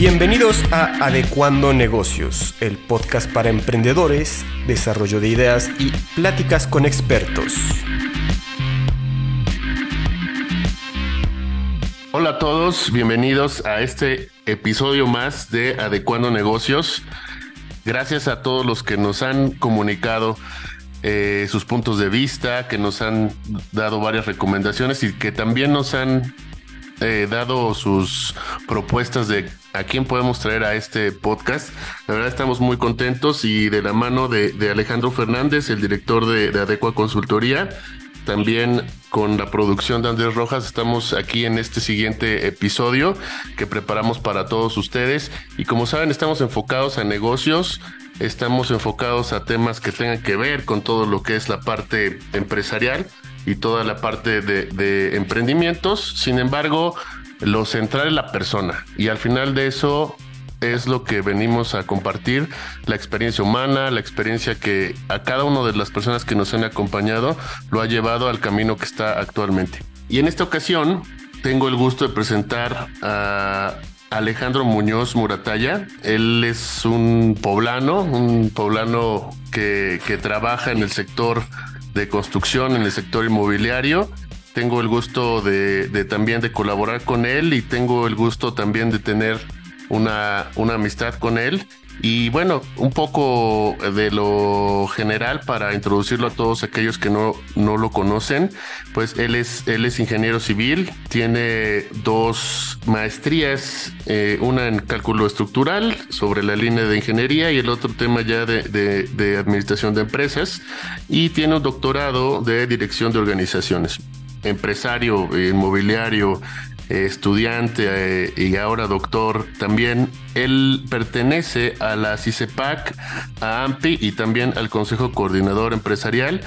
Bienvenidos a Adecuando Negocios, el podcast para emprendedores, desarrollo de ideas y pláticas con expertos. Hola a todos, bienvenidos a este episodio más de Adecuando Negocios. Gracias a todos los que nos han comunicado eh, sus puntos de vista, que nos han dado varias recomendaciones y que también nos han eh, dado sus propuestas de a quién podemos traer a este podcast. La verdad estamos muy contentos y de la mano de, Alejandro Fernández, el director de, de Adecua Consultoría, también con la producción de Andrés Rojas estamos aquí en este siguiente episodio que preparamos para todos ustedes y como saben estamos enfocados a negocios, estamos enfocados a temas que tengan que ver con todo lo que es la parte empresarial y toda la parte de, emprendimientos. Sin embargo, lo central es la persona y al final de eso es lo que venimos a compartir, la experiencia humana, la experiencia que a cada una de las personas que nos han acompañado lo ha llevado al camino que está actualmente. Y en esta ocasión tengo el gusto de presentar a Alejandro Muñoz Murataya. Él es un poblano, un poblano que, que trabaja en el sector de construcción en el sector inmobiliario. Tengo el gusto de, también de colaborar con él y tengo el gusto también de tener una, una amistad con él y bueno, un poco de lo general para introducirlo a todos aquellos que no, no lo conocen, pues él es, él es ingeniero civil, tiene dos maestrías, eh, una en cálculo estructural sobre la línea de ingeniería y el otro tema ya de, de, de administración de empresas y tiene un doctorado de dirección de organizaciones empresario inmobiliario, estudiante eh, y ahora doctor también. Él pertenece a la CICEPAC, a AMPI y también al Consejo Coordinador Empresarial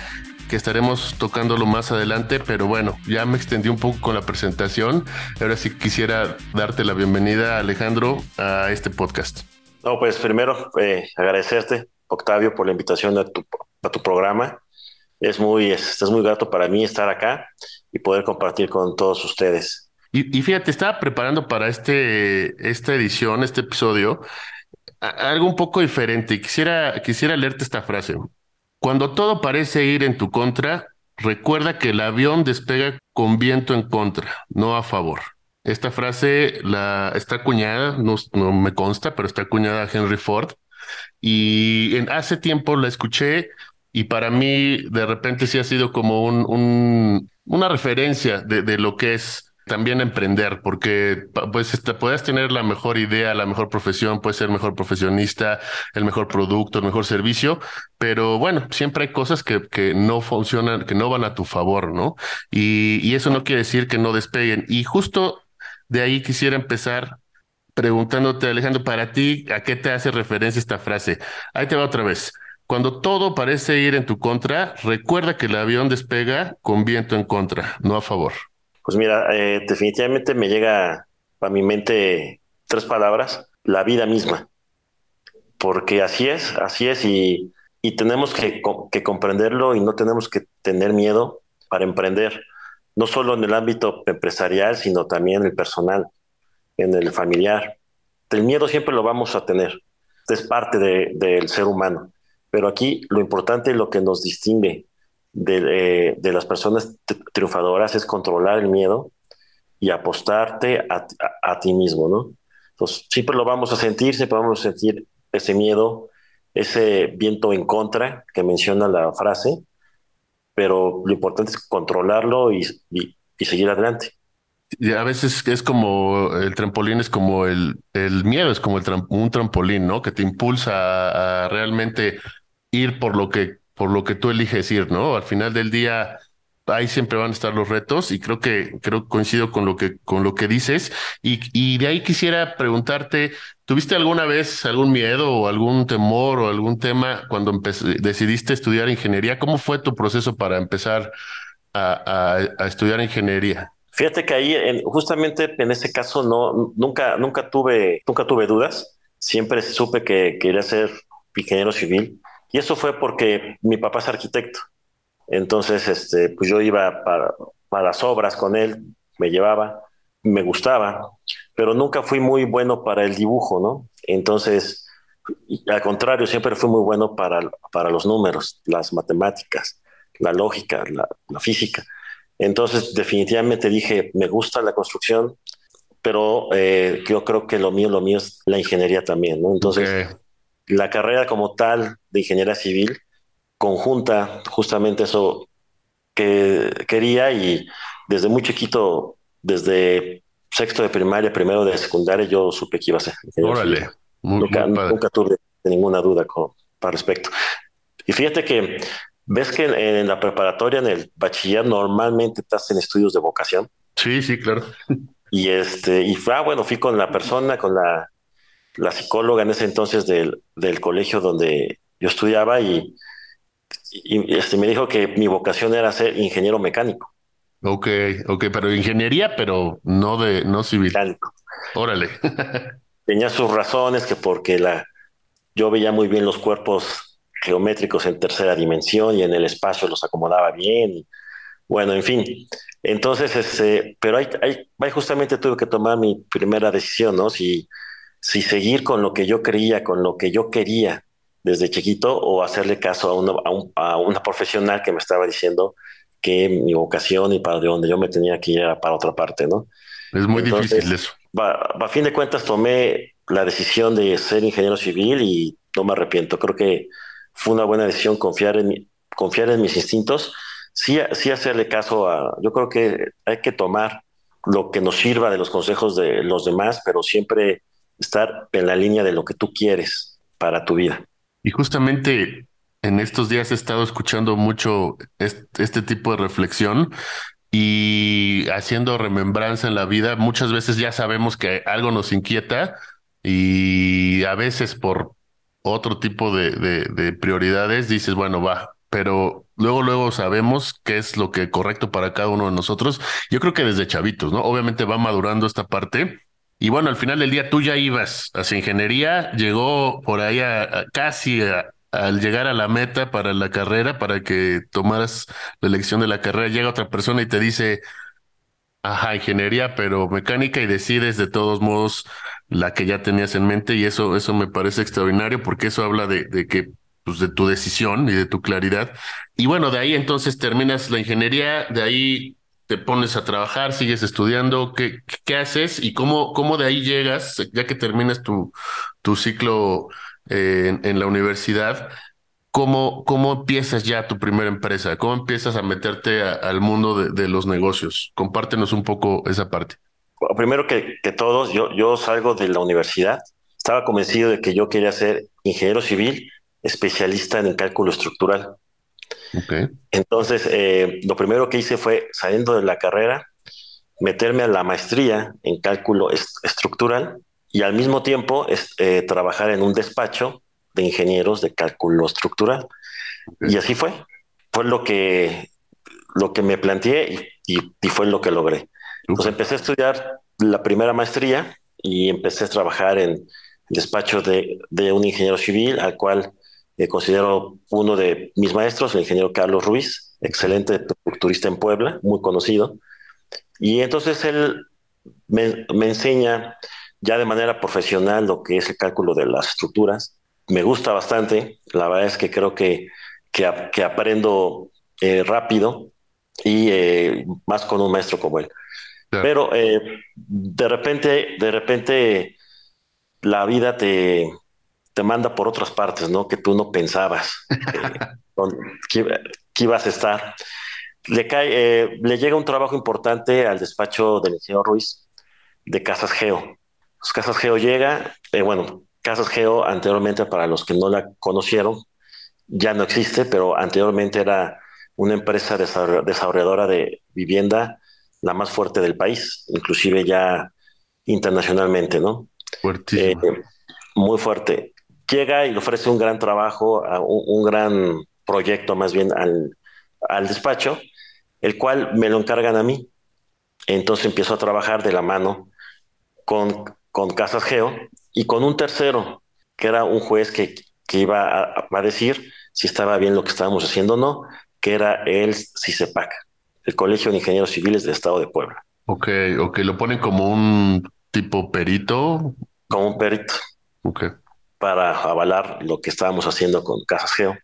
que estaremos tocándolo más adelante, pero bueno, ya me extendí un poco con la presentación. Ahora sí quisiera darte la bienvenida, Alejandro, a este podcast. No, pues primero eh, agradecerte, Octavio, por la invitación a tu, a tu programa. Es muy, es, es muy grato para mí estar acá y poder compartir con todos ustedes. Y, fíjate, estaba preparando para este, esta edición, este episodio, algo un poco diferente. Quisiera, quisiera leerte esta frase. Cuando todo parece ir en tu contra, recuerda que el avión despega con viento en contra, no a favor. Esta frase la, está acuñada, no, no me consta, pero está acuñada a Henry Ford. Y en, hace tiempo la escuché y para mí de repente sí ha sido como un, un una referencia de, de lo que es también emprender, porque pues este, puedes tener la mejor idea, la mejor profesión, puedes ser mejor profesionista, el mejor producto, el mejor servicio, pero bueno, siempre hay cosas que, que no funcionan, que no van a tu favor, ¿no? Y, y eso no quiere decir que no despeguen. Y justo de ahí quisiera empezar preguntándote, Alejandro, para ti, ¿a qué te hace referencia esta frase? Ahí te va otra vez. Cuando todo parece ir en tu contra, recuerda que el avión despega con viento en contra, no a favor. Pues mira, eh, definitivamente me llega a mi mente tres palabras, la vida misma. Porque así es, así es, y, tenemos que, comprenderlo y no tenemos que tener miedo para emprender, no solo en el ámbito empresarial, sino también en el personal, en el familiar. El miedo siempre lo vamos a tener, es parte del ser humano, pero aquí lo importante y lo que nos distingue de, de, las personas triunfadoras es controlar el miedo y apostarte a, a, ti mismo, ¿no? Entonces, siempre lo vamos a sentir, siempre vamos a sentir ese miedo, ese viento en contra que menciona la frase, pero lo importante es controlarlo y, y, seguir adelante. Y a veces es como el trampolín, es como el, el miedo, es como el un trampolín, ¿no? Que te impulsa a realmente ir por lo que por lo que tú eliges ir, ¿no? Al final del día, ahí siempre van a estar los retos y creo que creo coincido con lo que con lo que dices. Y, de ahí quisiera preguntarte ¿tuviste alguna vez algún miedo o algún temor o algún tema cuando decidiste estudiar ingeniería cómo fue tu proceso para empezar a, a, estudiar ingeniería Fíjate que ahí en, justamente en ese caso no nunca nunca tuve nunca tuve dudas. Siempre supe que quería ser ingeniero civil y eso fue porque mi papá es arquitecto. Entonces, este, pues yo iba para, las obras con él, me llevaba, me gustaba, pero nunca fui muy bueno para el dibujo, ¿no? Entonces, al contrario, siempre fui muy bueno para, para los números, las matemáticas, la lógica, la, física. Entonces, definitivamente dije, me gusta la construcción, pero eh, yo creo que lo mío, lo mío es la ingeniería también, ¿no? Entonces, la carrera como tal de ingeniería civil conjunta justamente eso que quería y desde muy chiquito, desde sexto de primaria, primero de secundaria, yo supe que iba a ser. Órale. nunca, nunca, tuve ninguna duda con, para respecto. Y fíjate que ves que en, la preparatoria, en el bachiller, normalmente estás en estudios de vocación. Sí, sí, claro. Y este, y ah, bueno, fui con la persona, con la, la psicóloga en ese entonces del, del colegio donde yo estudiaba y, y este, me dijo que mi vocación era ser ingeniero mecánico. Ok, ok, pero ingeniería, pero no de, no civil. Órale. Tenía sus razones que porque la, yo veía muy bien los cuerpos geométricos en tercera dimensión y en el espacio los acomodaba bien. bueno, en fin. Entonces, este, pero ahí, ahí, justamente tuve que tomar mi primera decisión, ¿no? Si, si seguir con lo que yo creía, con lo que yo quería desde chiquito o hacerle caso a una, a, a una profesional que me estaba diciendo que mi vocación y para de donde yo me tenía que ir era para otra parte, ¿no? Es muy difícil eso. a fin de cuentas tomé la decisión de ser ingeniero civil y no me arrepiento. Creo que fue una buena decisión confiar en, confiar en mis instintos. Sí, sí hacerle caso a... Yo creo que hay que tomar lo que nos sirva de los consejos de los demás, pero siempre estar en la línea de lo que tú quieres para tu vida. Y justamente en estos días he estado escuchando mucho este, tipo de reflexión y haciendo remembranza en la vida. Muchas veces ya sabemos que algo nos inquieta y a veces por otro tipo de, de, prioridades dices, bueno, va, pero luego, luego sabemos qué es lo que es correcto para cada uno de nosotros. Yo creo que desde chavitos, ¿no? Obviamente va madurando esta parte. Y bueno, al final del día tú ya ibas hacia ingeniería, llegó por ahí a, casi al llegar a la meta para la carrera, para que tomaras la elección de la carrera, llega otra persona y te dice, ajá, ingeniería, pero mecánica y decides de todos modos la que ya tenías en mente y eso, eso me parece extraordinario porque eso habla de, de que, pues de tu decisión y de tu claridad. Y bueno, de ahí entonces terminas la ingeniería, de ahí te pones a trabajar, sigues estudiando, ¿qué, haces y cómo, cómo de ahí llegas, ya que terminas tu, tu ciclo en, la universidad, ¿cómo, ¿cómo empiezas ya tu primera empresa? ¿Cómo empiezas a meterte al mundo de, los negocios? Compártenos un poco esa parte. primero que, que todos, yo, yo salgo de la universidad, estaba convencido de que yo quería ser ingeniero civil, especialista en el cálculo estructural. Okay. Entonces, eh, lo primero que hice fue, saliendo de la carrera, meterme a la maestría en cálculo estructural y al mismo tiempo eh, trabajar en un despacho de ingenieros de cálculo estructural. Y así fue. Fue lo que, lo que me planteé y, y, fue lo que logré. Pues empecé a estudiar la primera maestría y empecé a trabajar en despacho de, de un ingeniero civil al cual eh, considero uno de mis maestros, el ingeniero Carlos Ruiz, excelente estructurista en Puebla, muy conocido. Y entonces él me, me enseña ya de manera profesional lo que es el cálculo de las estructuras. Me gusta bastante, la verdad es que creo que, que, aprendo eh, rápido y eh, más con un maestro como él. Pero eh, de repente, de repente la vida te, te manda por otras partes, ¿no? Que tú no pensabas que, ibas a estar. Le, cae, le llega un trabajo importante al despacho del ingeniero Ruiz de Casas Geo. Pues, Casas Geo llega, eh, bueno, Casas Geo anteriormente, para los que no la conocieron, ya no existe, pero anteriormente era una empresa desarrolladora de vivienda la más fuerte del país, inclusive ya internacionalmente, ¿no? Eh, muy fuerte. Llega y le ofrece un gran trabajo, un, gran proyecto más bien al, al despacho, el cual me lo encargan a mí. Entonces empiezo a trabajar de la mano con con Casas Geo y con un tercero, que era un juez que, que iba a, decir si estaba bien lo que estábamos haciendo o no, que era el CICEPAC, el Colegio de Ingenieros Civiles del Estado de Puebla. Ok, ok, lo ponen como un tipo perito. Como un perito. Ok. Para avalar lo que estábamos haciendo con Casas Geo.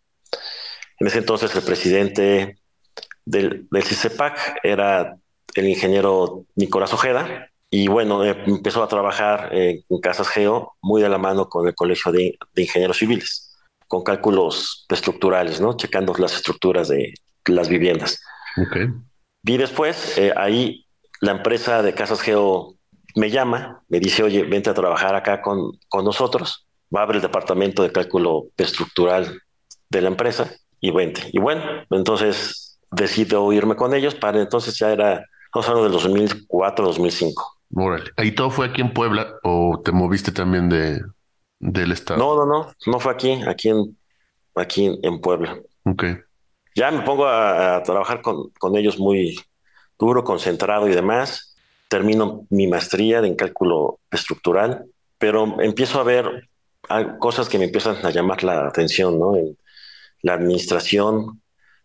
En ese entonces el presidente del, del CICEPAC era el ingeniero Nicolás Ojeda, y bueno, eh, empezó a trabajar en Casas Geo muy de la mano con el Colegio de, Ingenieros Civiles, con cálculos estructurales, ¿no? Checando las estructuras de las viviendas. Okay. Y después, eh, ahí la empresa de Casas Geo me llama, me dice, oye, vente a trabajar acá con, con nosotros, va a abrir el departamento de cálculo estructural de la empresa y vente. Y bueno, entonces decido irme con ellos, para entonces ya era, estamos hablando del 2004, 2005. Órale. ¿Ahí todo fue aquí en Puebla o te moviste también de, del estado? No, no, no, no fue aquí, aquí en, aquí en, Puebla. Ok. Ya me pongo a, trabajar con, con, ellos muy duro, concentrado y demás. Termino mi maestría en cálculo estructural, pero empiezo a ver cosas que me empiezan a llamar la atención, ¿no? En la administración,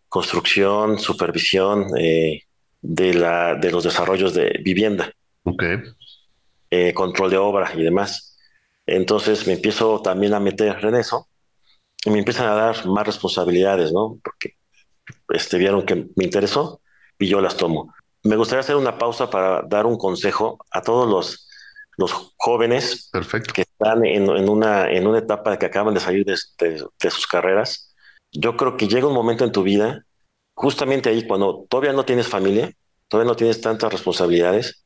construcción, supervisión eh, de, la, de los desarrollos de vivienda. Okay. Eh, control de obra y demás. Entonces me empiezo también a meter en eso y me empiezan a dar más responsabilidades, ¿no? Porque este, vieron que me interesó y yo las tomo. Me gustaría hacer una pausa para dar un consejo a todos los, los jóvenes Perfecto. que están en, en, una, en una etapa de que acaban de salir de, de sus carreras. Yo creo que llega un momento en tu vida, justamente ahí, cuando todavía no tienes familia, todavía no tienes tantas responsabilidades,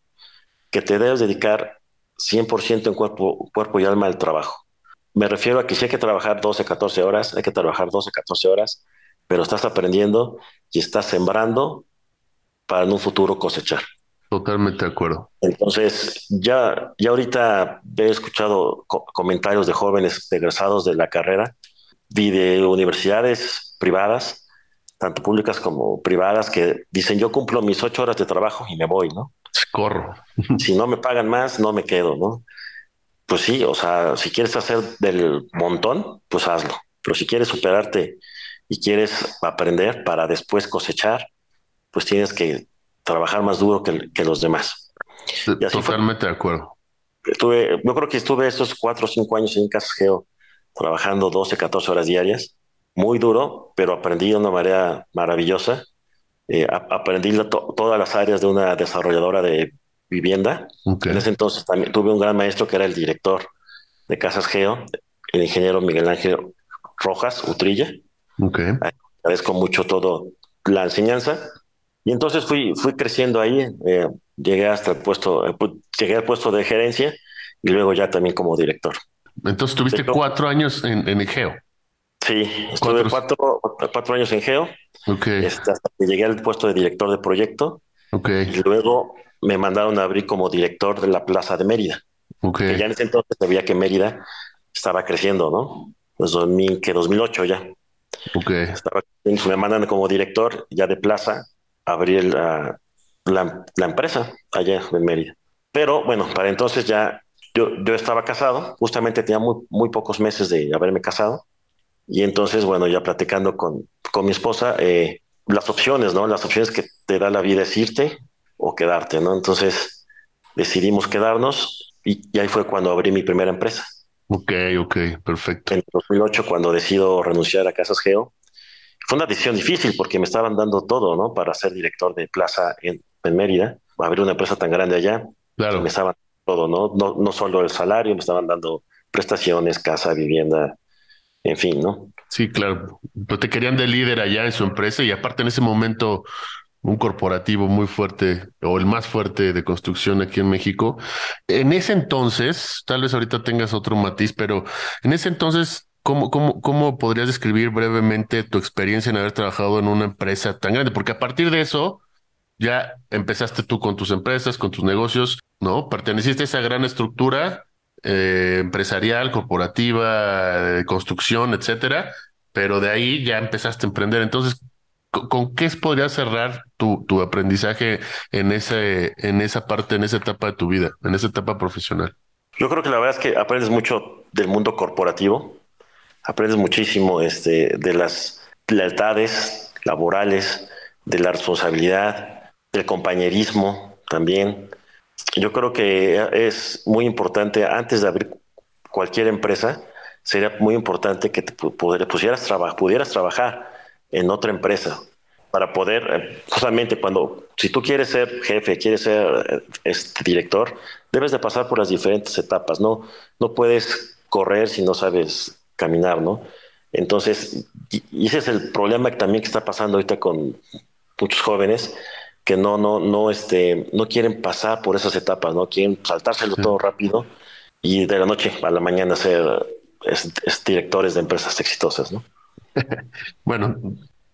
que te debes dedicar 100% en cuerpo, cuerpo y alma al trabajo. Me refiero a que si hay que trabajar 12, 14 horas, hay que trabajar 12, 14 horas, pero estás aprendiendo y estás sembrando para en un futuro cosechar. Totalmente de acuerdo. Entonces, ya, ya ahorita he escuchado comentarios de jóvenes egresados de la carrera y de universidades privadas, tanto públicas como privadas, que dicen yo cumplo mis ocho horas de trabajo y me voy, ¿no? Corro. Si no me pagan más, no me quedo, ¿no? Pues sí, o sea, si quieres hacer del montón, pues hazlo. Pero si quieres superarte y quieres aprender para después cosechar, pues tienes que trabajar más duro que, que los demás. Totalmente de acuerdo. Estuve, yo creo que estuve estos cuatro o cinco años en Casas Geo trabajando 12, 14 horas diarias, muy duro, pero aprendí de una manera maravillosa eh, aprendí todas las áreas de una desarrolladora de vivienda. En ese entonces también tuve un gran maestro que era el director de Casas Geo, el ingeniero Miguel Ángel Rojas Utrilla. Okay. Agradezco mucho todo la enseñanza. Y entonces fui, fui creciendo ahí, eh, llegué hasta el puesto, eh, llegué al puesto de gerencia y luego ya también como director. Entonces tuviste cuatro años en, en Geo. Sí, estuve cuatro, cuatro años en Geo. Okay. Este, hasta que llegué al puesto de director de proyecto. Okay. Y luego me mandaron a abrir como director de la Plaza de Mérida. Okay. Que ya en ese entonces sabía que Mérida estaba creciendo, ¿no? Pues 2000, que 2008 ya. Okay. Estaba, me mandan como director ya de Plaza a abrir la, la, la empresa allá en Mérida. Pero bueno, para entonces ya yo, yo estaba casado, justamente tenía muy, muy pocos meses de haberme casado y entonces, bueno, ya platicando con, con mi esposa, eh, las opciones, ¿no? Las opciones que te da la vida es irte o quedarte, ¿no? Entonces decidimos quedarnos y, ahí fue cuando abrí mi primera empresa. Ok, ok, perfecto. En 2008, cuando decido renunciar a Casas Geo, fue una decisión difícil porque me estaban dando todo, ¿no? Para ser director de plaza en, en Mérida, abrir una empresa tan grande allá. Claro. Me estaban todo, ¿no? ¿no? No solo el salario, me estaban dando prestaciones, casa, vivienda, en fin, ¿no? Sí, claro. Pero te querían de líder allá en su empresa y aparte en ese momento un corporativo muy fuerte o el más fuerte de construcción aquí en México. En ese entonces, tal vez ahorita tengas otro matiz, pero en ese entonces, ¿cómo, cómo, cómo podrías describir brevemente tu experiencia en haber trabajado en una empresa tan grande? Porque a partir de eso, ya empezaste tú con tus empresas, con tus negocios, ¿no? Perteneciste a esa gran estructura eh, empresarial, corporativa, de construcción, etcétera, pero de ahí ya empezaste a emprender. Entonces, ¿con, qué podrías cerrar tu, tu aprendizaje en, ese, en esa parte, en esa etapa de tu vida, en esa etapa profesional? Yo creo que la verdad es que aprendes mucho del mundo corporativo, aprendes muchísimo este, de las lealtades laborales, de la responsabilidad, del compañerismo también, Yo creo que es muy importante, antes de abrir cualquier empresa, sería muy importante que te pusieras pudieras trabajar en otra empresa para poder, eh, justamente cuando, si tú quieres ser jefe, quieres ser este, director, debes de pasar por las diferentes etapas, ¿no? No puedes correr si no sabes caminar, ¿no? Entonces, y ese es el problema que también que está pasando ahorita con muchos jóvenes que no, no, no, este, no quieren pasar por esas etapas, no quieren saltárselo todo rápido y de la noche a la mañana ser directores de empresas exitosas, ¿no? bueno,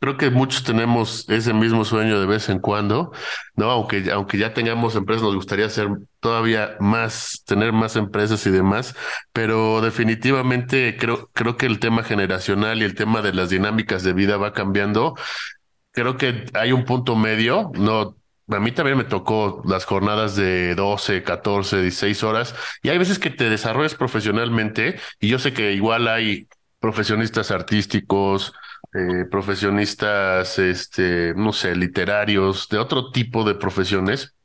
creo que muchos tenemos ese mismo sueño de vez en cuando, ¿no? Aunque, aunque ya tengamos empresas, nos gustaría hacer todavía más, tener más empresas y demás, pero definitivamente creo, creo que el tema generacional y el tema de las dinámicas de vida va cambiando. Creo que hay un punto medio, no a mí también me tocó las jornadas de 12, 14, 16 horas y hay veces que te desarrollas profesionalmente y yo sé que igual hay profesionistas artísticos, eh, profesionistas, este, no sé, literarios, de otro tipo de profesiones,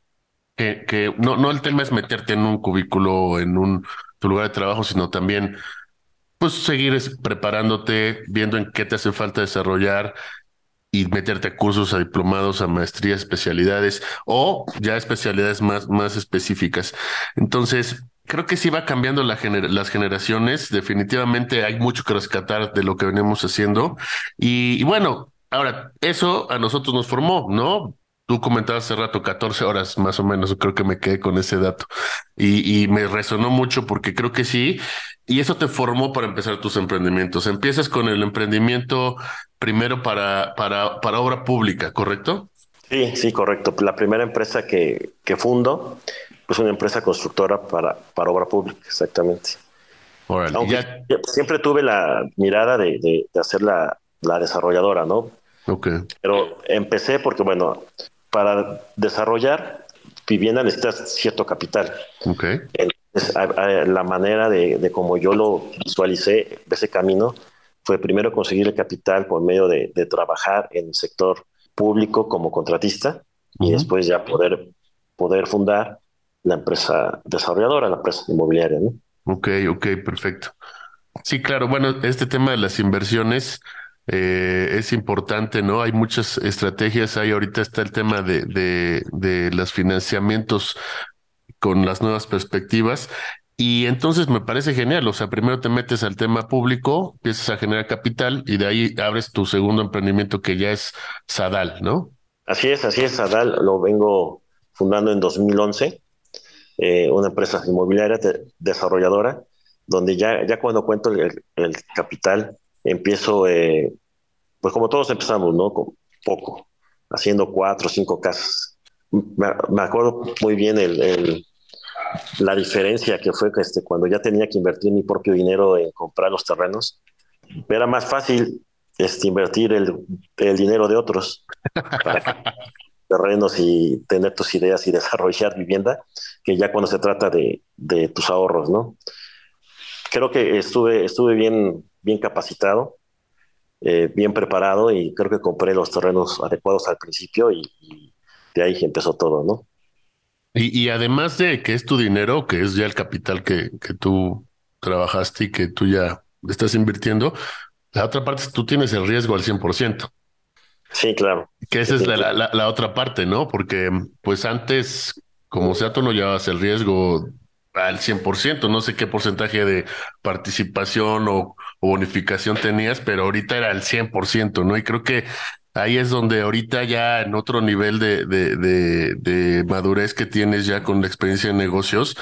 que, que no, no el tema es meterte en un cubículo, en un tu lugar de trabajo, sino también pues seguir preparándote, viendo en qué te hace falta desarrollar y meterte a cursos, a diplomados, a maestrías, especialidades o ya especialidades más, más específicas. Entonces, creo que sí va cambiando la las generaciones. Definitivamente hay mucho que rescatar de lo que venimos haciendo. Y, bueno, ahora, eso a nosotros nos formó, ¿no? Tú comentabas hace rato 14 horas más o menos, creo que me quedé con ese dato y, y, me resonó mucho porque creo que sí, y eso te formó para empezar tus emprendimientos. Empiezas con el emprendimiento primero para, para, para obra pública, ¿correcto? Sí, sí, correcto. La primera empresa que, que fundo es una empresa constructora para, para obra pública, exactamente. siempre tuve la mirada de, de, hacer la, la, desarrolladora, ¿no? Ok. Pero empecé porque, bueno, para desarrollar vivienda necesitas cierto capital. Ok. Entonces, la manera de, de como yo lo visualicé, ese camino, fue primero conseguir el capital por medio de, de trabajar en el sector público como contratista y después ya poder, poder fundar la empresa desarrolladora, la empresa inmobiliaria. ¿no? Ok, ok, perfecto. Sí, claro, bueno, este tema de las inversiones eh, es importante, ¿no? Hay muchas estrategias, ahí ahorita está el tema de, de, de los financiamientos con las nuevas perspectivas. Y entonces me parece genial, o sea, primero te metes al tema público, empiezas a generar capital y de ahí abres tu segundo emprendimiento que ya es Sadal, ¿no? Así es, así es, Sadal lo vengo fundando en 2011 eh, una empresa inmobiliaria desarrolladora, donde ya, ya cuando cuento el, capital, empiezo, eh, pues como todos empezamos, ¿no? Con poco, haciendo cuatro o cinco casas. Me, acuerdo muy bien el, la diferencia que fue este, cuando ya tenía que invertir mi propio dinero en comprar los terrenos. Era más fácil este, invertir el, el dinero de otros para terrenos y tener tus ideas y desarrollar vivienda, que ya cuando se trata de, tus ahorros, ¿no? Creo que estuve, estuve bien, bien capacitado, eh, bien preparado y creo que compré los terrenos adecuados al principio y, de ahí empezó todo, ¿no? Y, y, además de que es tu dinero, que es ya el capital que, que tú trabajaste y que tú ya estás invirtiendo, la otra parte es tú tienes el riesgo al 100%. Sí, claro. Que esa es la, la, otra parte, ¿no? Porque pues antes, como sea, tú no llevabas el riesgo al 100%, no sé qué porcentaje de participación o, o bonificación tenías, pero ahorita era al 100%, ¿no? Y creo que ahí es donde ahorita ya en otro nivel de, de, madurez que tienes ya con la experiencia en negocios,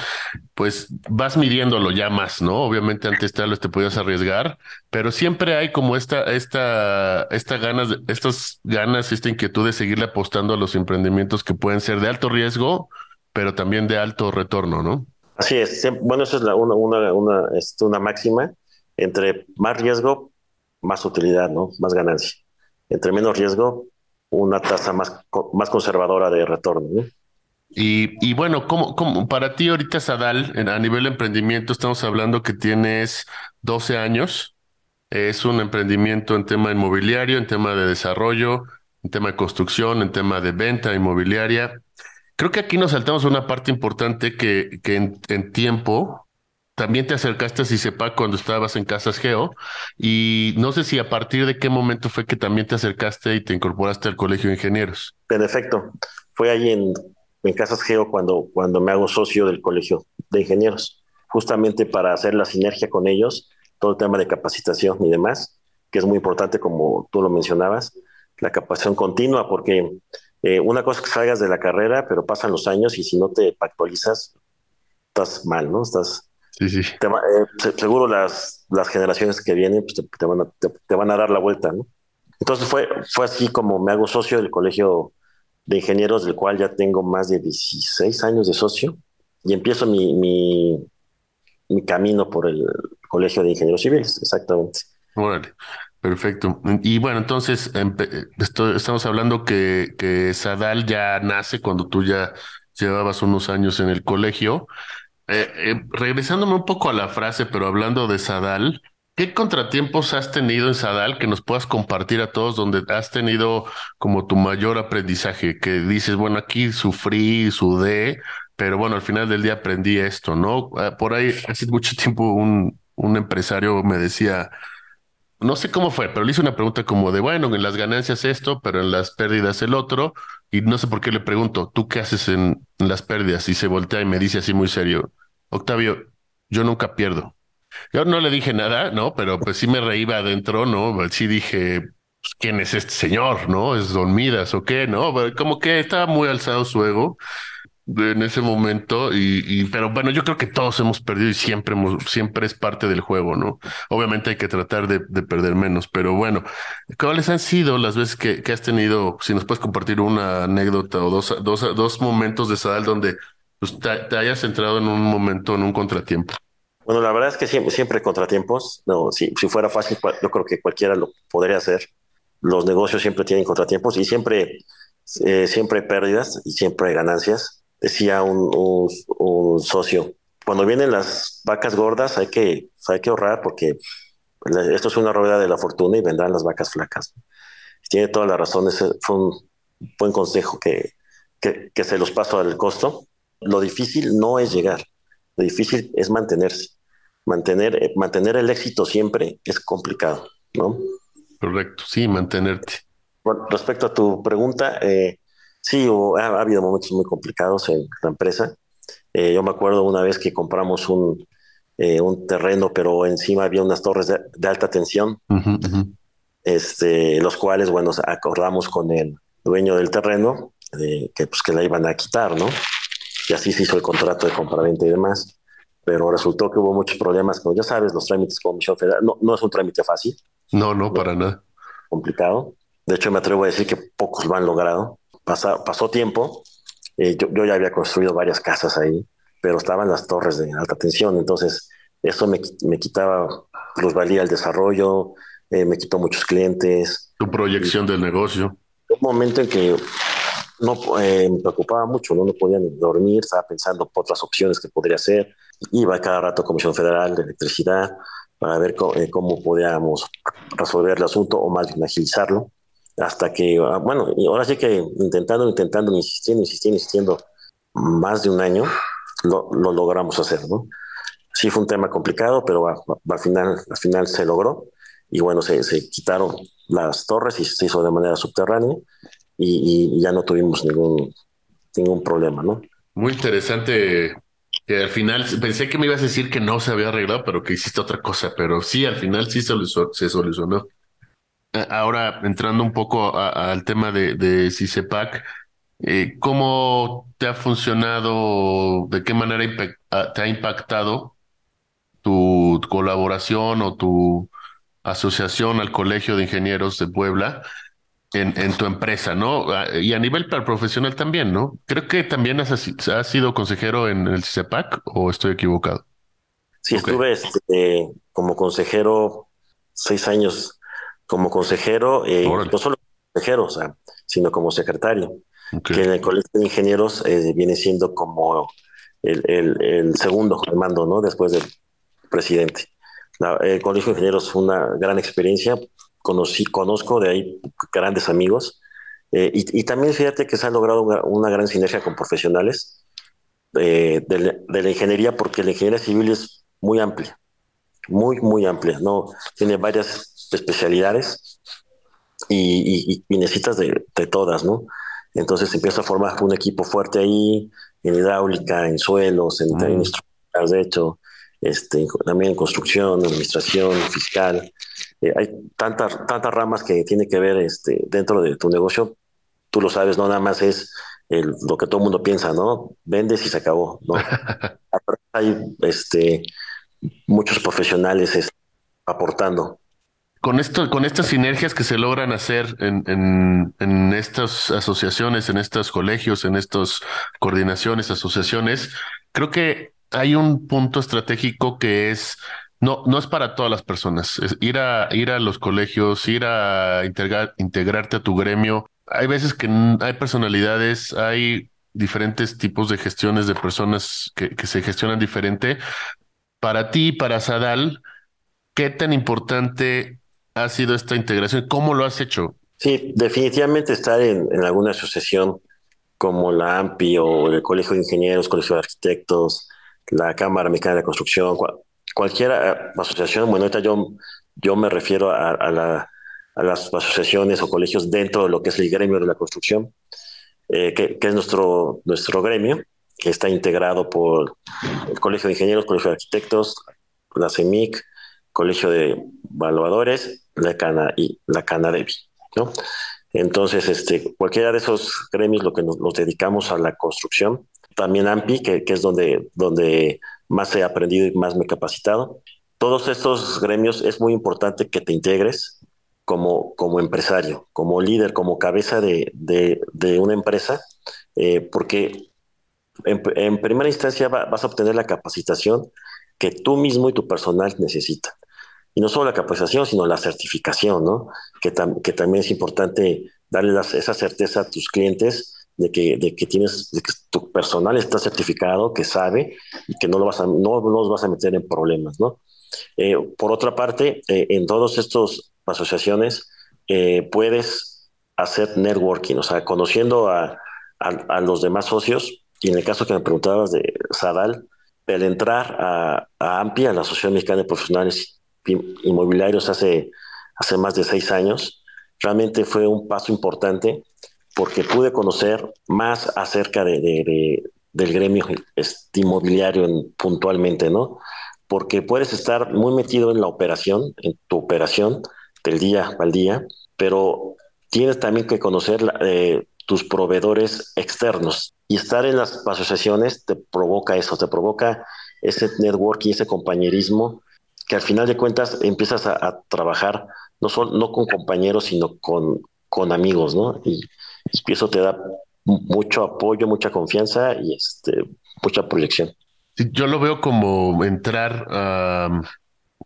pues vas midiéndolo ya más, ¿no? Obviamente antes tal vez te podías arriesgar, pero siempre hay como esta, esta, esta ganas, estas ganas, esta inquietud de seguirle apostando a los emprendimientos que pueden ser de alto riesgo, pero también de alto retorno, ¿no? Así es. Bueno, eso es la, una, una, una, es una máxima. Entre más riesgo, más utilidad, ¿no? Más ganancia entre menos riesgo, una tasa más, más conservadora de retorno. Y, y, bueno, como, como para ti ahorita, Sadal, a nivel de emprendimiento, estamos hablando que tienes 12 años. Es un emprendimiento en tema inmobiliario, en tema de desarrollo, en tema de construcción, en tema de venta inmobiliaria. Creo que aquí nos saltamos una parte importante que, que en, tiempo también te acercaste a CICEPAC cuando estabas en Casas Geo y no sé si a partir de qué momento fue que también te acercaste y te incorporaste al Colegio de Ingenieros. En efecto, fue ahí en, en Casas Geo cuando, cuando me hago socio del Colegio de Ingenieros, justamente para hacer la sinergia con ellos, todo el tema de capacitación y demás, que es muy importante como tú lo mencionabas, la capacitación continua, porque eh, una cosa es que salgas de la carrera, pero pasan los años y si no te actualizas, estás mal, ¿no? Estás. Sí, sí. Eh, seguro las, las generaciones que vienen pues, te, van a, te, van a, dar la vuelta, ¿no? Entonces fue, fue así como me hago socio del Colegio de Ingenieros, del cual ya tengo más de 16 años de socio, y empiezo mi, mi, mi camino por el Colegio de Ingenieros Civiles, exactamente. Órale. Perfecto. Y bueno, entonces estamos hablando que, que Sadal ya nace cuando tú ya llevabas unos años en el colegio. Eh, eh, regresándome un poco a la frase, pero hablando de Sadal, ¿qué contratiempos has tenido en Sadal que nos puedas compartir a todos donde has tenido como tu mayor aprendizaje? Que dices, bueno, aquí sufrí, sudé, pero bueno, al final del día aprendí esto, ¿no? Ah, por ahí hace mucho tiempo un, un empresario me decía, no sé cómo fue, pero le hice una pregunta como de, bueno, en las ganancias esto, pero en las pérdidas el otro. Y no sé por qué le pregunto, ¿tú qué haces en, las pérdidas? Y se voltea y me dice así muy serio, Octavio, yo nunca pierdo. Yo no le dije nada, ¿no? Pero pues sí me reíba adentro, ¿no? Sí dije, pues, ¿quién es este señor? ¿No? ¿Es Don Midas o qué? ¿No? Como que estaba muy alzado su ego en ese momento y, pero bueno yo creo que todos hemos perdido y siempre siempre es parte del juego no obviamente hay que tratar de, perder menos pero bueno cuáles han sido las veces que, has tenido si nos puedes compartir una anécdota o dos dos, dos momentos de Sadal donde pues, te, hayas entrado en un momento en un contratiempo bueno la verdad es que siempre siempre contratiempos no si, si fuera fácil yo creo que cualquiera lo podría hacer los negocios siempre tienen contratiempos y siempre eh, siempre hay pérdidas y siempre hay ganancias decía un, un, socio, cuando vienen las vacas gordas hay que, hay que ahorrar porque esto es una rueda de la fortuna y vendrán las vacas flacas. Tiene toda la razón, ese fue un buen consejo que, que, que se los paso al costo. Lo difícil no es llegar, lo difícil es mantenerse. Mantener, eh, mantener el éxito siempre es complicado, ¿no? Correcto, sí, mantenerte. Bueno, respecto a tu pregunta, eh, Sí, ha, habido momentos muy complicados en la empresa. Eh, yo me acuerdo una vez que compramos un, eh, un terreno, pero encima había unas torres de, alta tensión, Este, los cuales, bueno, acordamos con el dueño del terreno que, pues, que la iban a quitar, ¿no? Y así se hizo el contrato de compraventa y demás. Pero resultó que hubo muchos problemas, como ya sabes, los trámites con Comisión Federal. No, no es un trámite fácil. No, no, para nada. Complicado. De hecho, me atrevo a decir que pocos lo han logrado pasó tiempo, eh, yo, yo, ya había construido varias casas ahí, pero estaban las torres de alta tensión, entonces eso me, me quitaba plusvalía al desarrollo, eh, me quitó muchos clientes. Tu proyección del negocio. Un momento en que no eh, me preocupaba mucho, ¿no? no podía dormir, estaba pensando otras opciones que podría hacer. Iba cada rato a Comisión Federal de Electricidad para ver cómo, cómo podíamos resolver el asunto o más bien agilizarlo hasta que, ah, bueno, y ahora sí que intentando, intentando, insistiendo, insistiendo, insistiendo, más de un año, lo, lo logramos hacer, ¿no? Sí fue un tema complicado, pero al final, al final se logró y bueno, se, se, quitaron las torres y se hizo de manera subterránea y, ya no tuvimos ningún, ningún problema, ¿no? Muy interesante que al final pensé que me ibas a decir que no se había arreglado, pero que hiciste otra cosa, pero sí, al final sí se, solucionó. Ahora entrando un poco al tema de, de CICEPAC, eh, ¿cómo te ha funcionado, de qué manera te ha impactado tu colaboración o tu asociación al Colegio de Ingenieros de Puebla en, en tu empresa, ¿no? Ah, y a nivel profesional también, ¿no? Creo que también has, has sido consejero en el CICEPAC o estoy equivocado. Sí, estuve este, como consejero seis años como consejero, eh, no solo consejero, o sea, sino como secretario, que en el Colegio de Ingenieros eh, viene siendo como el, el, segundo mando, ¿no? Después del presidente. el Colegio de Ingenieros fue una gran experiencia, conocí, conozco de ahí grandes amigos Eh, y, también fíjate que se ha logrado una, gran sinergia con profesionales de, la ingeniería, porque la ingeniería civil es muy amplia, muy, muy amplia, ¿no? Tiene varias especialidades y, necesitas de, todas, ¿no? Entonces empieza a formar un equipo fuerte ahí, en hidráulica, en suelos, en, mm. de hecho, este, también en construcción, administración, fiscal. Eh, hay tantas, tantas ramas que tiene que ver este, dentro de tu negocio. Tú lo sabes, no nada más es lo que todo el mundo piensa, ¿no? Vendes y se acabó, ¿no? hay este, muchos profesionales este, aportando. Con, esto, con estas sinergias que se logran hacer en, en, en estas asociaciones, en estos colegios, en estas coordinaciones, asociaciones, creo que hay un punto estratégico que es no, no es para todas las personas. ir a ir a los colegios, ir a integrar, integrarte a tu gremio. Hay veces que hay personalidades, hay diferentes tipos de gestiones de personas que, que se gestionan diferente. Para ti, para Sadal, ¿qué tan importante ha sido esta integración? ¿Cómo lo has hecho? Sí, definitivamente estar en, alguna asociación como la AMPI o el Colegio de Ingenieros, Colegio de Arquitectos, la Cámara Mexicana de Construcción, cualquier eh, asociación, bueno, ahorita yo, yo me refiero a, la, a, las asociaciones o colegios dentro de lo que es el gremio de la construcción, eh, que, es nuestro, nuestro gremio, que está integrado por el Colegio de Ingenieros, Colegio de Arquitectos, la CEMIC, Colegio de Evaluadores, la Cana y la Canadevi, ¿no? Entonces, este, cualquiera de esos gremios, lo que nos, nos dedicamos a la construcción, también AMPI, que, que, es donde, donde más he aprendido y más me he capacitado. Todos estos gremios es muy importante que te integres como, como empresario, como líder, como cabeza de, de, de una empresa, eh, porque en, en, primera instancia vas a obtener la capacitación que tú mismo y tu personal necesitan. Y no solo la capacitación, sino la certificación, ¿no? Que, que también es importante darle esa certeza a tus clientes de que, de que tienes, de que tu personal está certificado, que sabe y que no lo vas a, no, los vas a meter en problemas, ¿no? Eh, por otra parte, eh, en todas estas asociaciones eh, puedes hacer networking, o sea, conociendo a, a, los demás socios, y en el caso que me preguntabas de Sadal, el entrar a, a AMPI, a la Asociación Mexicana de Profesionales Inmobiliarios hace, hace más de seis años, realmente fue un paso importante porque pude conocer más acerca de, del gremio inmobiliario puntualmente, ¿no? Porque puedes estar muy metido en la operación, en tu operación del día al día, pero tienes también que conocer eh, tus proveedores externos y estar en las asociaciones te provoca eso, te provoca ese networking, ese compañerismo que al final de cuentas empiezas a, trabajar no solo no con compañeros, sino con, con amigos, ¿no? Y, y eso te da mucho apoyo, mucha confianza y este, mucha proyección. Yo lo veo como entrar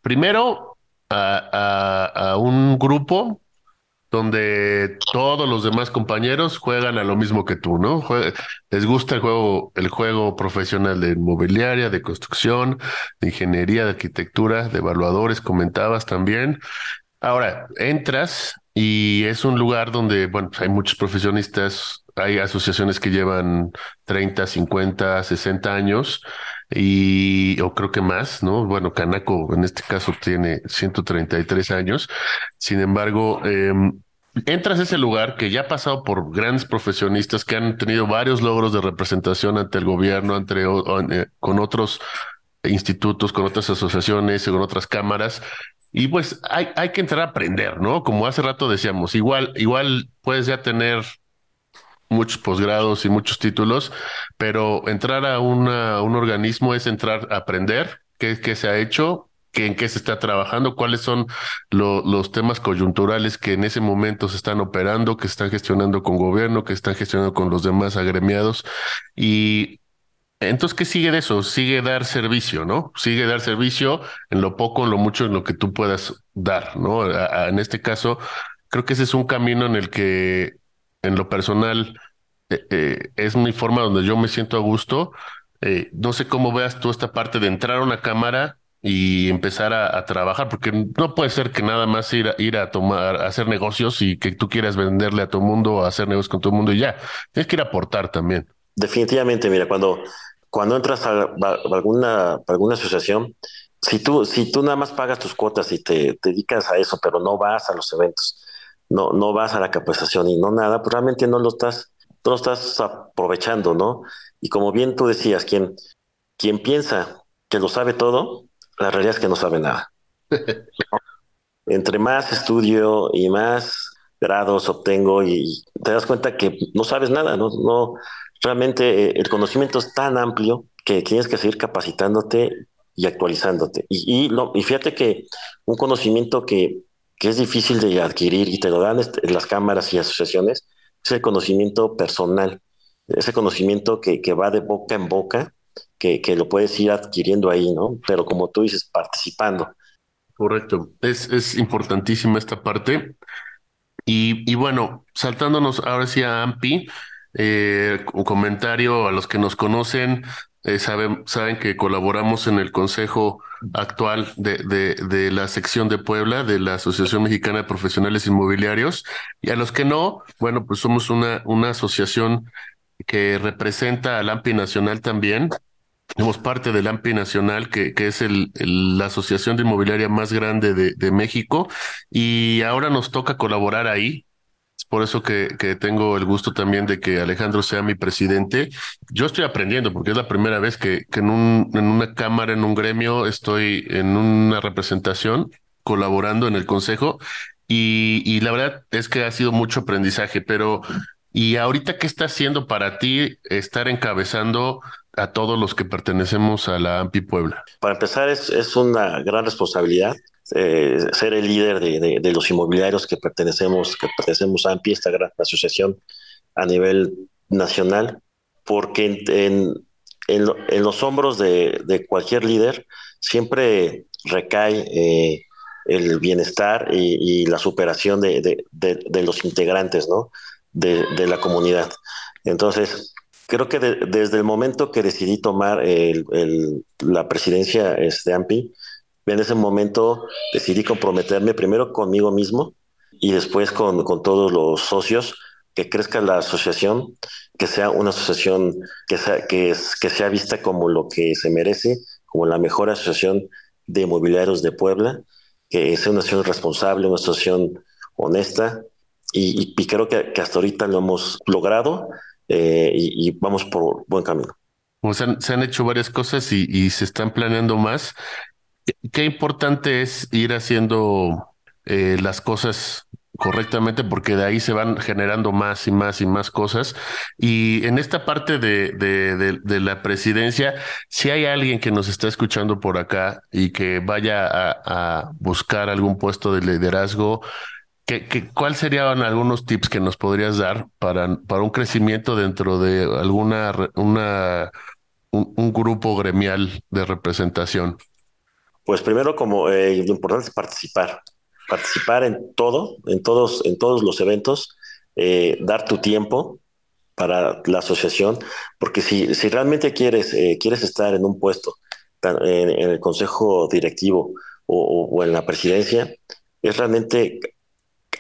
primero a, un grupo donde todos los demás compañeros juegan a lo mismo que tú, ¿no? les gusta el juego, el juego profesional de inmobiliaria, de construcción, de ingeniería, de arquitectura, de evaluadores, comentabas también. Ahora, entras y es un lugar donde, bueno, hay muchos profesionistas, hay asociaciones que llevan 30, 50, 60 años y, o creo que más, ¿no? Bueno, Canaco en este caso tiene 133 años. Sin embargo, em, entras a ese lugar que ya ha pasado por grandes profesionistas que han tenido varios logros de representación ante el gobierno, ante, eh, con otros institutos, con otras asociaciones, con otras cámaras, y pues hay, hay que entrar a aprender, ¿no? Como hace rato decíamos, igual, igual puedes ya tener muchos posgrados y muchos títulos, pero entrar a, una, un organismo es entrar a aprender qué, qué se ha hecho, qué, en qué se está trabajando, cuáles son los temas coyunturales que en ese momento se están operando, que están gestionando con gobierno, que están gestionando con los demás agremiados. Y entonces, ¿qué sigue de eso? Sigue dar servicio, ¿no? Sigue dar servicio en lo poco, en lo mucho, en lo que tú puedas dar, ¿no? en este caso, creo que ese es un camino en el que, en lo personal, eh, eh, es mi forma donde yo me siento a gusto. Eh, no sé cómo veas tú esta parte de entrar a una cámara y empezar a, trabajar, porque no puede ser que nada más ir a, ir a tomar, a hacer negocios y que tú quieras venderle a el mundo o hacer negocios con el mundo y ya. Tienes que ir a aportar también. Definitivamente, mira, cuando, cuando entras a, alguna, alguna asociación, si tú, si tú nada más pagas tus cuotas y te, dedicas a eso, pero no vas a los eventos, no, no vas a la capacitación y no nada, pues realmente no lo estás, no lo estás aprovechando, ¿no? Y como bien tú decías, quien, quien piensa que lo sabe todo, la realidad es que no sabe nada. Entre más estudio y más grados obtengo y te das cuenta que no sabes nada, no, no realmente eh, el conocimiento es tan amplio que tienes que seguir capacitándote y actualizándote. Y, y, fíjate que un conocimiento que, que, es difícil de adquirir y te lo dan en las cámaras y asociaciones es el conocimiento personal, ese conocimiento que, que va de boca en boca que, lo puedes ir adquiriendo ahí, ¿no? Pero como tú dices, participando. Correcto, es, es importantísima esta parte. Y, y, bueno, saltándonos ahora sí a AMPI, eh, un comentario a los que nos conocen, eh, saben, saben que colaboramos en el consejo actual de, de, de, la sección de Puebla de la Asociación Mexicana de Profesionales Inmobiliarios. Y a los que no, bueno, pues somos una, una asociación que representa al AMPI Nacional también. Somos parte del AMPI Nacional, que, que es el, la asociación de inmobiliaria más grande de, de, México, y ahora nos toca colaborar ahí. Por eso que, tengo el gusto también de que Alejandro sea mi presidente. Yo estoy aprendiendo, porque es la primera vez que, en una cámara, en un gremio, estoy en una representación colaborando en el consejo. Y, y la verdad es que ha sido mucho aprendizaje, pero y ahorita, ¿qué está haciendo para ti estar encabezando a todos los que pertenecemos a la AMPI Puebla? Para empezar, es, es una gran responsabilidad eh, ser el líder de, de, los inmobiliarios que pertenecemos, que pertenecemos a AMPI, esta gran asociación a nivel nacional, porque en, en, los hombros de, de, cualquier líder siempre recae eh, el bienestar y, la superación de, de los integrantes, ¿no? de, la comunidad. Entonces, creo que desde el momento que decidí tomar el, la presidencia de este, AMPI, en ese momento decidí comprometerme primero conmigo mismo y después con, con todos los socios, que crezca la asociación, que sea una asociación que sea, que, que sea vista como lo que se merece, como la mejor asociación de inmobiliarios de Puebla, que sea una asociación responsable, una asociación honesta, y, creo que, hasta ahorita lo hemos logrado eh, y, vamos por buen camino. se, han, hecho varias cosas y, se están planeando más. Qué importante es ir haciendo eh, las cosas correctamente porque de ahí se van generando más y más y más cosas. Y en esta parte de, la presidencia, si hay alguien que nos está escuchando por acá y que vaya a buscar algún puesto de liderazgo, ¿Qué, qué, cuál serían algunos tips que nos podrías dar para, para un crecimiento dentro de alguna una, un, grupo gremial de representación? Pues primero, como eh, lo importante es participar, participar en todo, en todos, en todos los eventos, eh, dar tu tiempo para la asociación, porque si, si realmente quieres, eh, quieres estar en un puesto, en, el consejo directivo o, en la presidencia, es realmente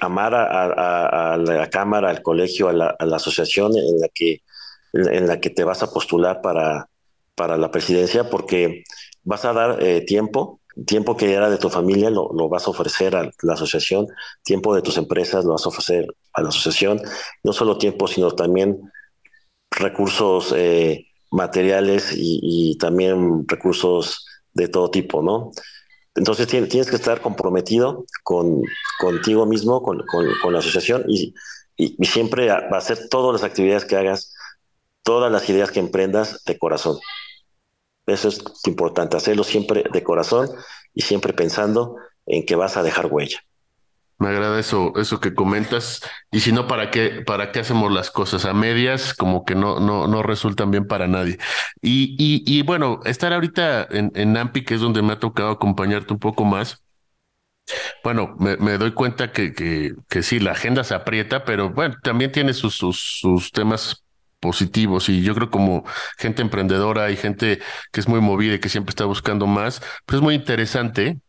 amar a, la Cámara, al colegio, a la, asociación en la, que, te vas a postular para, para la presidencia, porque vas a dar eh, tiempo, tiempo que era de tu familia lo, vas a ofrecer a la asociación, tiempo de tus empresas lo vas a ofrecer a la asociación, no solo tiempo, sino también recursos eh, materiales y, y, también recursos de todo tipo, ¿no? Entonces tienes que estar comprometido con, contigo mismo, con, la asociación y, siempre va a hacer todas las actividades que hagas, todas las ideas que emprendas de corazón. Eso es importante, hacerlo siempre de corazón y siempre pensando en que vas a dejar huella. Me agrada eso, eso que comentas. Y si no, ¿para qué, para qué hacemos las cosas a medias? Como que no, no, no resultan bien para nadie. Y, y, y bueno, estar ahorita en, en Nampi, que es donde me ha tocado acompañarte un poco más. Bueno, me, me doy cuenta que, que, que sí, la agenda se aprieta, pero bueno, también tiene sus, sus, sus temas positivos. Y yo creo como gente emprendedora y gente que es muy movida y que siempre está buscando más, pues es muy interesante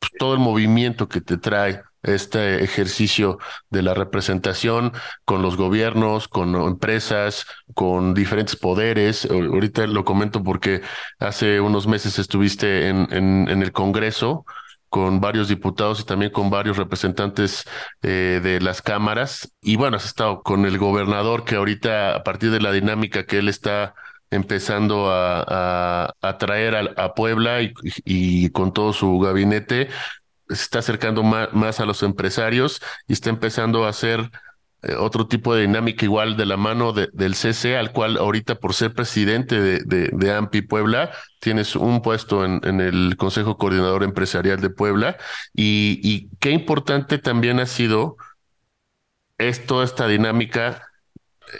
pues, todo el movimiento que te trae este ejercicio de la representación con los gobiernos, con empresas, con diferentes poderes. Ahorita lo comento porque hace unos meses estuviste en, en, el Congreso con varios diputados y también con varios representantes eh, de las cámaras. Y bueno, has estado con el gobernador que ahorita, a partir de la dinámica que él está empezando a, a, traer a, Puebla y, con todo su gabinete, se está acercando más, más a los empresarios y está empezando a hacer eh, otro tipo de dinámica igual de la mano del CC, al cual ahorita por ser presidente de, de, AMPI Puebla, tienes un puesto en, en, el Consejo Coordinador Empresarial de Puebla. Y, y qué importante también ha sido es toda esta dinámica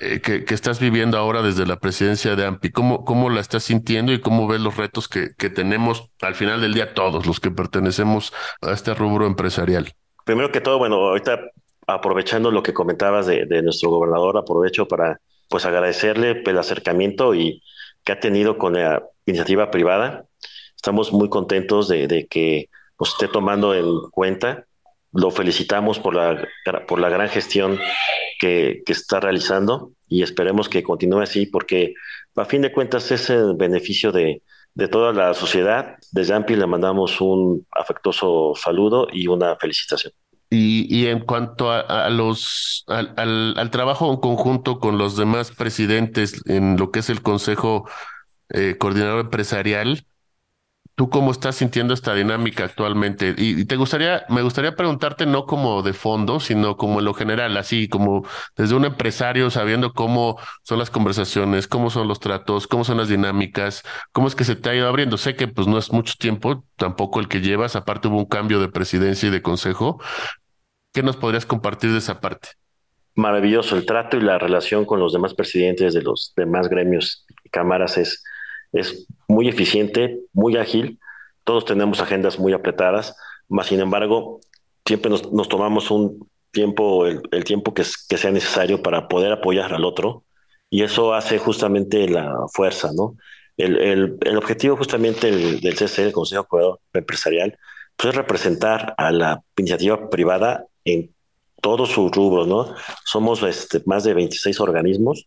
eh, que, estás viviendo ahora desde la presidencia de AMPI. ¿Cómo, cómo la estás sintiendo y cómo ves los retos que, que tenemos al final del día todos los que pertenecemos a este rubro empresarial? Primero que todo, bueno, ahorita aprovechando lo que comentabas de, nuestro gobernador, aprovecho para pues agradecerle el acercamiento y que ha tenido con la iniciativa privada. Estamos muy contentos de, que nos esté tomando en cuenta. Lo felicitamos por la, por la gran gestión que, que está realizando y esperemos que continúe así porque a fin de cuentas es el beneficio de, de toda la sociedad. Desde AMPI le mandamos un afectuoso saludo y una felicitación. Y, y en cuanto a, los al, al, trabajo en conjunto con los demás presidentes en lo que es el Consejo eh, Coordinador Empresarial, ¿tú cómo estás sintiendo esta dinámica actualmente? Y, te gustaría, me gustaría preguntarte no como de fondo, sino como en lo general, así como desde un empresario sabiendo cómo son las conversaciones, cómo son los tratos, cómo son las dinámicas, cómo es que se te ha ido abriendo. Sé que pues no es mucho tiempo, tampoco el que llevas, aparte hubo un cambio de presidencia y de consejo, ¿Qué nos podrías compartir de esa parte? Maravilloso, el trato y la relación con los demás presidentes de los demás gremios y cámaras es, es muy eficiente, muy ágil. Todos tenemos agendas muy apretadas, más sin embargo, siempre nos, nos tomamos un tiempo, el, el tiempo que, sea necesario para poder apoyar al otro, y eso hace justamente la fuerza, ¿no? El, el, el objetivo justamente del, del el Consejo Empresarial, pues es representar a la iniciativa privada en todos sus rubros, ¿no? Somos este, más de 26 organismos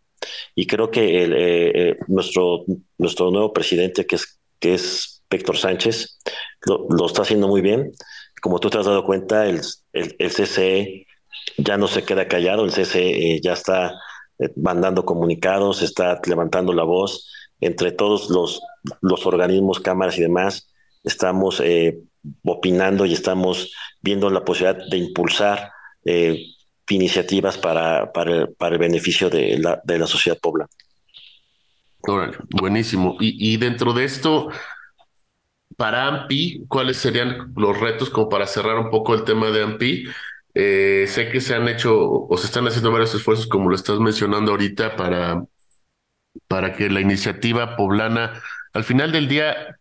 y creo que el, eh, eh, nuestro, nuestro nuevo presidente, que es, que es Víctor Sánchez, lo, lo, está haciendo muy bien. Como tú te has dado cuenta, el, el, el CCE ya no se queda callado, el CCE eh, ya está mandando comunicados, está levantando la voz entre todos los, los organismos, cámaras y demás. Estamos eh, opinando y estamos viendo la posibilidad de impulsar eh, iniciativas para, para, el, para, el, beneficio de la, de la sociedad poblana. buenísimo. Y, y, dentro de esto, para AMPI, ¿cuáles serían los retos como para cerrar un poco el tema de AMPI? Eh, sé que se han hecho o se están haciendo varios esfuerzos, como lo estás mencionando ahorita, para, para que la iniciativa poblana, al final del día,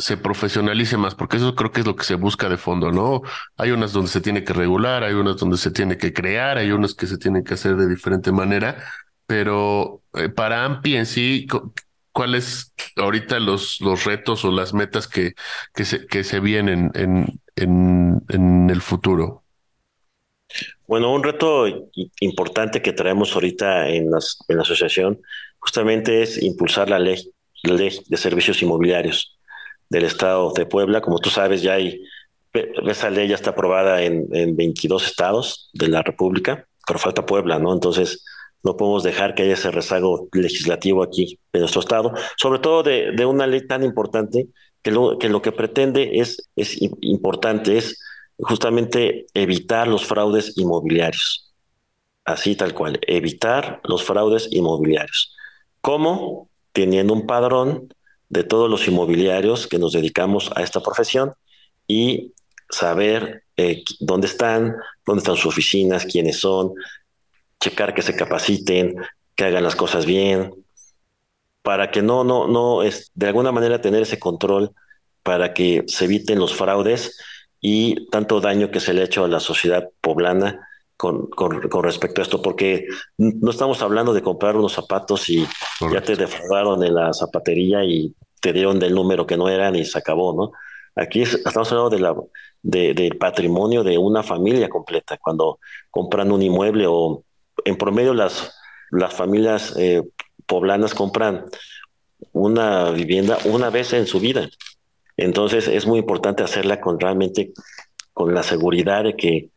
se profesionalice más, porque eso creo que es lo que se busca de fondo, ¿no? Hay unas donde se tiene que regular, hay unas donde se tiene que crear, hay unas que se tienen que hacer de diferente manera, pero eh, para AMPI en sí, ¿cuáles ahorita los, los retos o las metas que, que, se, que se vienen en, en, en el futuro? Bueno, un reto importante que traemos ahorita en, las, en la asociación justamente es impulsar la ley, la ley de servicios inmobiliarios del Estado de Puebla. Como tú sabes, ya hay, esa ley ya está aprobada en, en 22 estados de la República, pero falta Puebla, ¿no? Entonces, no podemos dejar que haya ese rezago legislativo aquí en nuestro estado, sobre todo de, de una ley tan importante que lo, que pretende es, es importante, es justamente evitar los fraudes inmobiliarios. Así tal cual, evitar los fraudes inmobiliarios. ¿Cómo? Teniendo un padrón de todos los inmobiliarios que nos dedicamos a esta profesión y saber eh, dónde están, dónde están sus oficinas, quiénes son, checar que se capaciten, que hagan las cosas bien, para que no, no, no, es, de alguna manera tener ese control para que se eviten los fraudes y tanto daño que se le ha hecho a la sociedad poblana con, con, respecto a esto, porque no estamos hablando de comprar unos zapatos y ya te defraudaron en la zapatería y te dieron del número que no eran y se acabó, ¿no? Aquí estamos hablando de la, de, del patrimonio de una familia completa, cuando compran un inmueble o en promedio las, las familias eh, poblanas compran una vivienda una vez en su vida. Entonces es muy importante hacerla con realmente con la seguridad de que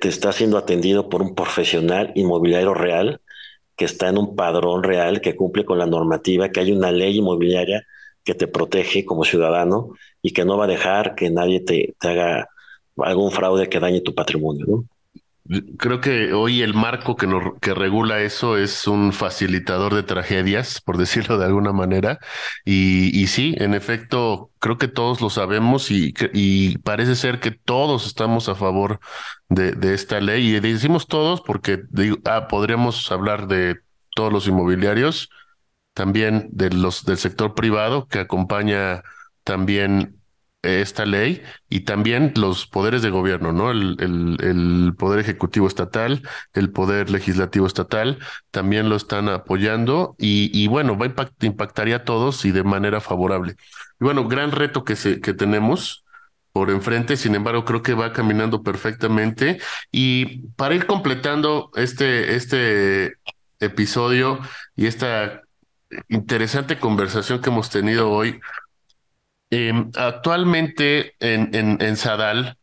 te está siendo atendido por un profesional inmobiliario real, que está en un padrón real, que cumple con la normativa, que hay una ley inmobiliaria que te protege como ciudadano y que no va a dejar que nadie te, te haga algún fraude que dañe tu patrimonio. ¿no? Creo que hoy el marco que, nos, que regula eso es un facilitador de tragedias, por decirlo de alguna manera. Y, y sí, en efecto, creo que todos lo sabemos y, parece ser que todos estamos a favor de, esta ley. Y decimos todos porque ah, podríamos hablar de todos los inmobiliarios, también de los del sector privado que acompaña también esta ley y también los poderes de gobierno, ¿no? El, el, poder ejecutivo estatal, el poder legislativo estatal también lo están apoyando y, y bueno, va a impactaría a todos y de manera favorable. Y bueno, gran reto que, se, que tenemos por enfrente, sin embargo, creo que va caminando perfectamente. Y para ir completando este, este episodio y esta interesante conversación que hemos tenido hoy, Em, actualmente en, en, en, Sadal,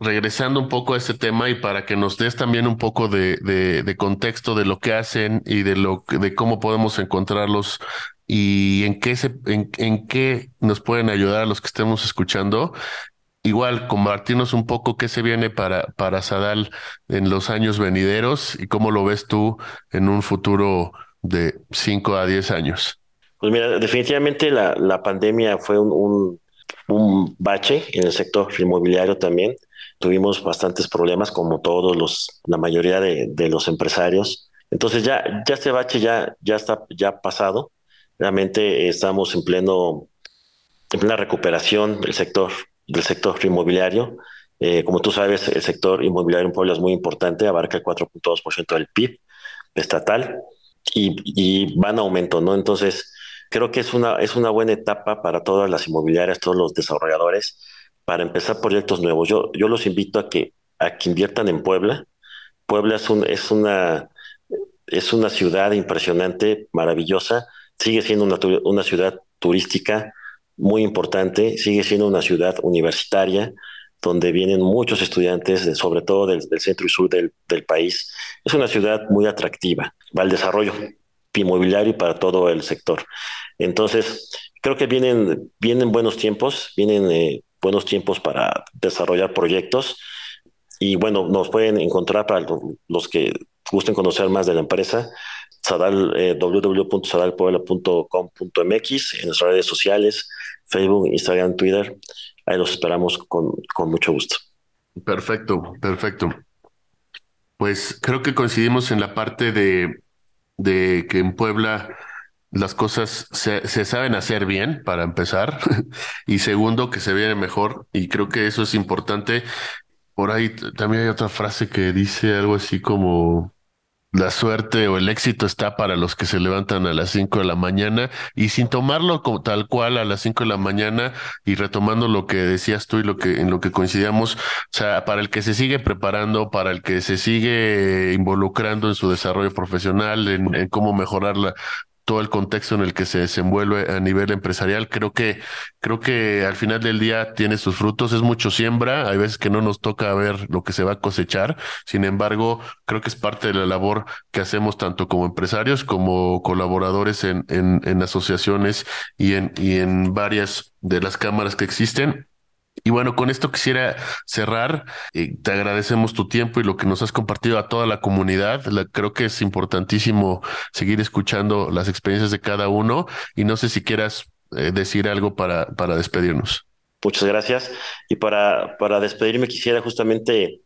regresando un poco a este tema y para que nos des también un poco de, de, contexto de lo que hacen y de lo de cómo podemos encontrarlos y en qué se, en, en qué nos pueden ayudar a los que estemos escuchando. Igual, compartirnos un poco qué se viene para, para Sadal en los años venideros y cómo lo ves tú en un futuro de 5 a 10 años. Pues mira, definitivamente la, la pandemia fue un, un, bache en el sector inmobiliario también. Tuvimos bastantes problemas, como todos los, la mayoría de, de los empresarios. Entonces ya, ya este bache ya, ya está ya pasado. Realmente estamos en pleno, en plena recuperación del sector, del sector inmobiliario. Eh, como tú sabes, el sector inmobiliario en Puebla es muy importante, abarca el 4.2% del PIB estatal y, y van a aumento, ¿no? Entonces, creo que es una, es una buena etapa para todas las inmobiliarias, todos los desarrolladores, para empezar proyectos nuevos. Yo, yo los invito a que, a que inviertan en Puebla. Puebla es, un, es, una, es una ciudad impresionante, maravillosa, sigue siendo una, una ciudad turística muy importante, sigue siendo una ciudad universitaria, donde vienen muchos estudiantes, sobre todo del, centro y sur del, del, país. Es una ciudad muy atractiva, va al desarrollo inmobiliario y para todo el sector. Entonces, creo que vienen, vienen buenos tiempos, vienen eh, buenos tiempos para desarrollar proyectos. Y bueno, nos pueden encontrar para los que gusten conocer más de la empresa, sadal, eh, www.sadalpuebla.com.mx en nuestras redes sociales, Facebook, Instagram, Twitter. Ahí los esperamos con, con mucho gusto. Perfecto, perfecto. Pues creo que coincidimos en la parte de de que en Puebla las cosas se, se, saben hacer bien, para empezar, y segundo, que se viene mejor, y creo que eso es importante. Por ahí también hay otra frase que dice algo así como, la suerte o el éxito está para los que se levantan a las 5 de la mañana. Y sin tomarlo como tal cual a las 5 de la mañana y retomando lo que decías tú y lo que en lo que coincidíamos, o sea, para el que se sigue preparando, para el que se sigue involucrando en su desarrollo profesional, en, en cómo mejorar la, todo el contexto en el que se desenvuelve a nivel empresarial. Creo que, creo que al final del día tiene sus frutos, es mucho siembra, hay veces que no nos toca ver lo que se va a cosechar, sin embargo, creo que es parte de la labor que hacemos tanto como empresarios como colaboradores en, en, en asociaciones y en, y en varias de las cámaras que existen y bueno, con esto quisiera cerrar. Eh, te agradecemos tu tiempo y lo que nos has compartido a toda la comunidad. creo que es importantísimo seguir escuchando las experiencias de cada uno y no sé si quieras eh, decir algo para, para despedirnos. Muchas gracias. Y para, para despedirme quisiera justamente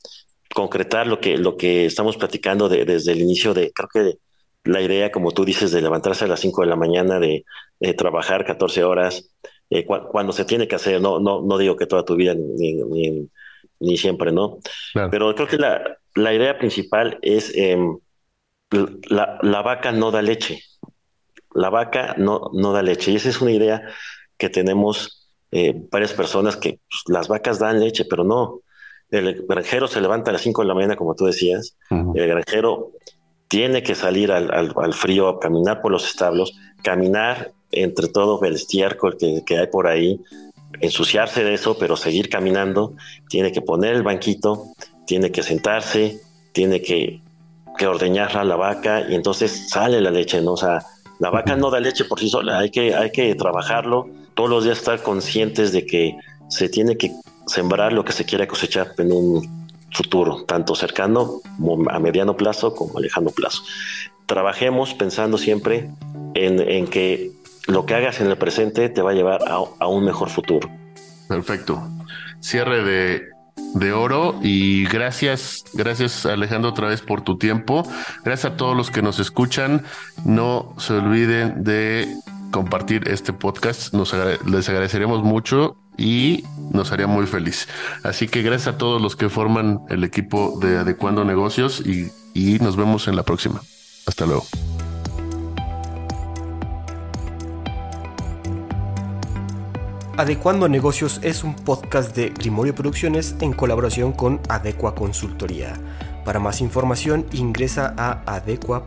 concretar lo que, lo que estamos platicando desde el inicio de, creo que la idea, como tú dices, de levantarse a las 5 de la mañana, de, de trabajar 14 horas, eh, cuando se tiene que hacer, no, no, no digo que toda tu vida ni, ni siempre, ¿no? Pero creo que la, la idea principal es em, la, la, vaca no da leche. La vaca no, no da leche. Y esa es una idea que tenemos eh, varias personas que pues, las vacas dan leche, pero no. El granjero se levanta a las 5 de la mañana, como tú decías. El granjero tiene que salir al, al, frío a caminar por los establos, caminar entre todo el estiércol que, que hay por ahí, ensuciarse de eso, pero seguir caminando, tiene que poner el banquito, tiene que sentarse, tiene que, que ordeñar a la vaca y entonces sale la leche, ¿no? O sea, la vaca no da leche por sí sola, hay que, hay que trabajarlo, todos los días estar conscientes de que se tiene que sembrar lo que se quiere cosechar en un futuro, tanto cercano a mediano plazo como a lejano plazo. Trabajemos pensando siempre en, en que lo que hagas en el presente te va a llevar a, un mejor futuro. Perfecto. Cierre de, de, oro y gracias, gracias Alejandro otra vez por tu tiempo. Gracias a todos los que nos escuchan. No se olviden de compartir este podcast. Nos les agradeceremos mucho y nos haría muy feliz. Así que gracias a todos los que forman el equipo de Adecuando Negocios y, y nos vemos en la próxima. Hasta luego. Adecuando Negocios es un podcast de Grimorio Producciones en colaboración con Adecua Consultoría. Para más información ingresa a adecua.mx.